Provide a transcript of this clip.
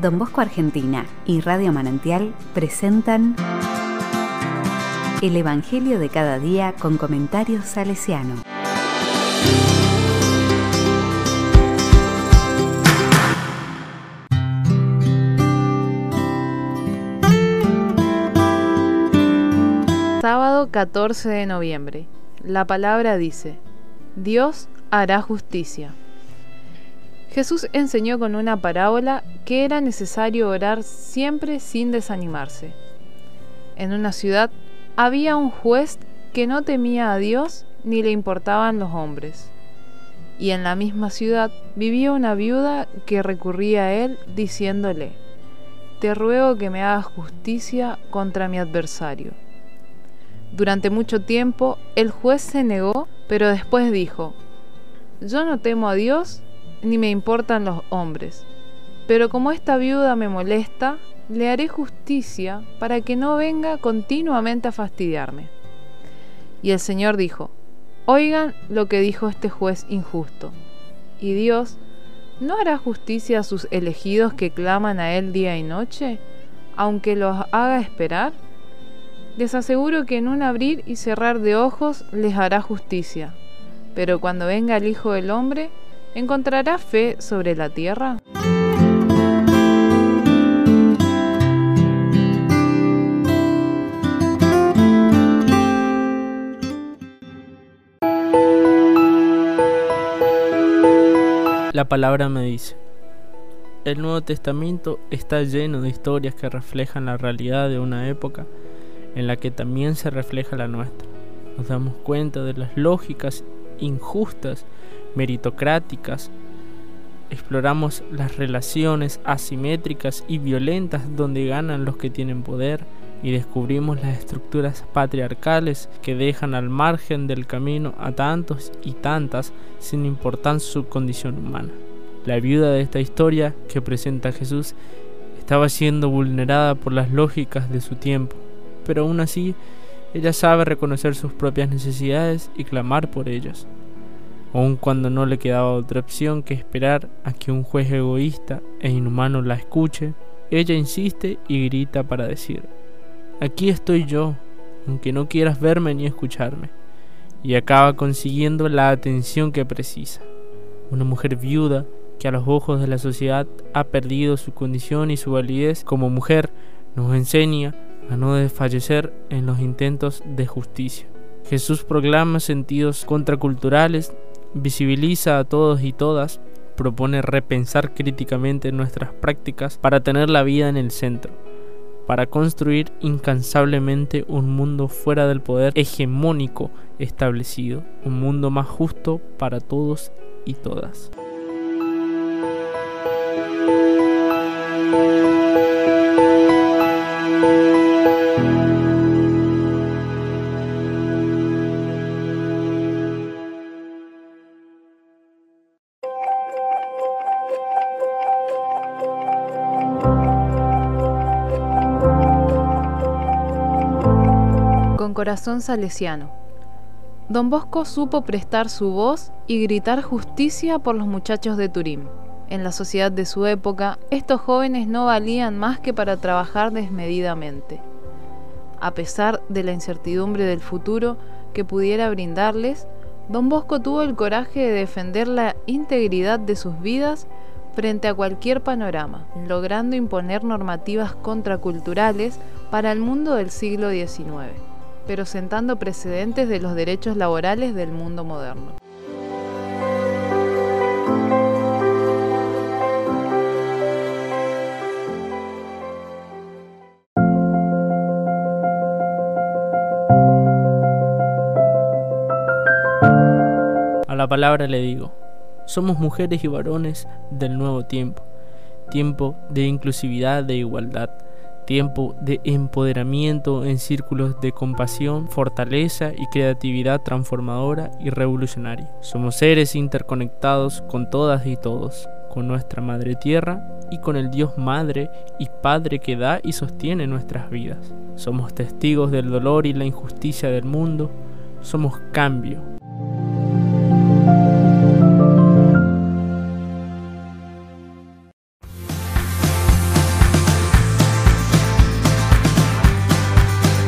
Don Bosco Argentina y Radio Manantial presentan El Evangelio de cada día con comentarios salesiano. Sábado 14 de noviembre. La palabra dice, Dios hará justicia. Jesús enseñó con una parábola que era necesario orar siempre sin desanimarse. En una ciudad había un juez que no temía a Dios ni le importaban los hombres. Y en la misma ciudad vivía una viuda que recurría a él diciéndole, Te ruego que me hagas justicia contra mi adversario. Durante mucho tiempo el juez se negó, pero después dijo, Yo no temo a Dios ni me importan los hombres. Pero como esta viuda me molesta, le haré justicia para que no venga continuamente a fastidiarme. Y el Señor dijo, Oigan lo que dijo este juez injusto. ¿Y Dios no hará justicia a sus elegidos que claman a Él día y noche, aunque los haga esperar? Les aseguro que en un abrir y cerrar de ojos les hará justicia. Pero cuando venga el Hijo del Hombre, ¿Encontrará fe sobre la tierra? La palabra me dice, el Nuevo Testamento está lleno de historias que reflejan la realidad de una época en la que también se refleja la nuestra. Nos damos cuenta de las lógicas injustas meritocráticas. Exploramos las relaciones asimétricas y violentas donde ganan los que tienen poder y descubrimos las estructuras patriarcales que dejan al margen del camino a tantos y tantas sin importar su condición humana. La viuda de esta historia que presenta Jesús estaba siendo vulnerada por las lógicas de su tiempo, pero aún así ella sabe reconocer sus propias necesidades y clamar por ellas aun cuando no le quedaba otra opción que esperar a que un juez egoísta e inhumano la escuche, ella insiste y grita para decir, aquí estoy yo, aunque no quieras verme ni escucharme, y acaba consiguiendo la atención que precisa. Una mujer viuda que a los ojos de la sociedad ha perdido su condición y su validez como mujer nos enseña a no desfallecer en los intentos de justicia. Jesús proclama sentidos contraculturales visibiliza a todos y todas, propone repensar críticamente nuestras prácticas para tener la vida en el centro, para construir incansablemente un mundo fuera del poder hegemónico establecido, un mundo más justo para todos y todas. Corazón salesiano. Don Bosco supo prestar su voz y gritar justicia por los muchachos de Turín. En la sociedad de su época, estos jóvenes no valían más que para trabajar desmedidamente. A pesar de la incertidumbre del futuro que pudiera brindarles, Don Bosco tuvo el coraje de defender la integridad de sus vidas frente a cualquier panorama, logrando imponer normativas contraculturales para el mundo del siglo XIX pero sentando precedentes de los derechos laborales del mundo moderno. A la palabra le digo, somos mujeres y varones del nuevo tiempo, tiempo de inclusividad, de igualdad tiempo de empoderamiento en círculos de compasión, fortaleza y creatividad transformadora y revolucionaria. Somos seres interconectados con todas y todos, con nuestra Madre Tierra y con el Dios Madre y Padre que da y sostiene nuestras vidas. Somos testigos del dolor y la injusticia del mundo. Somos cambio,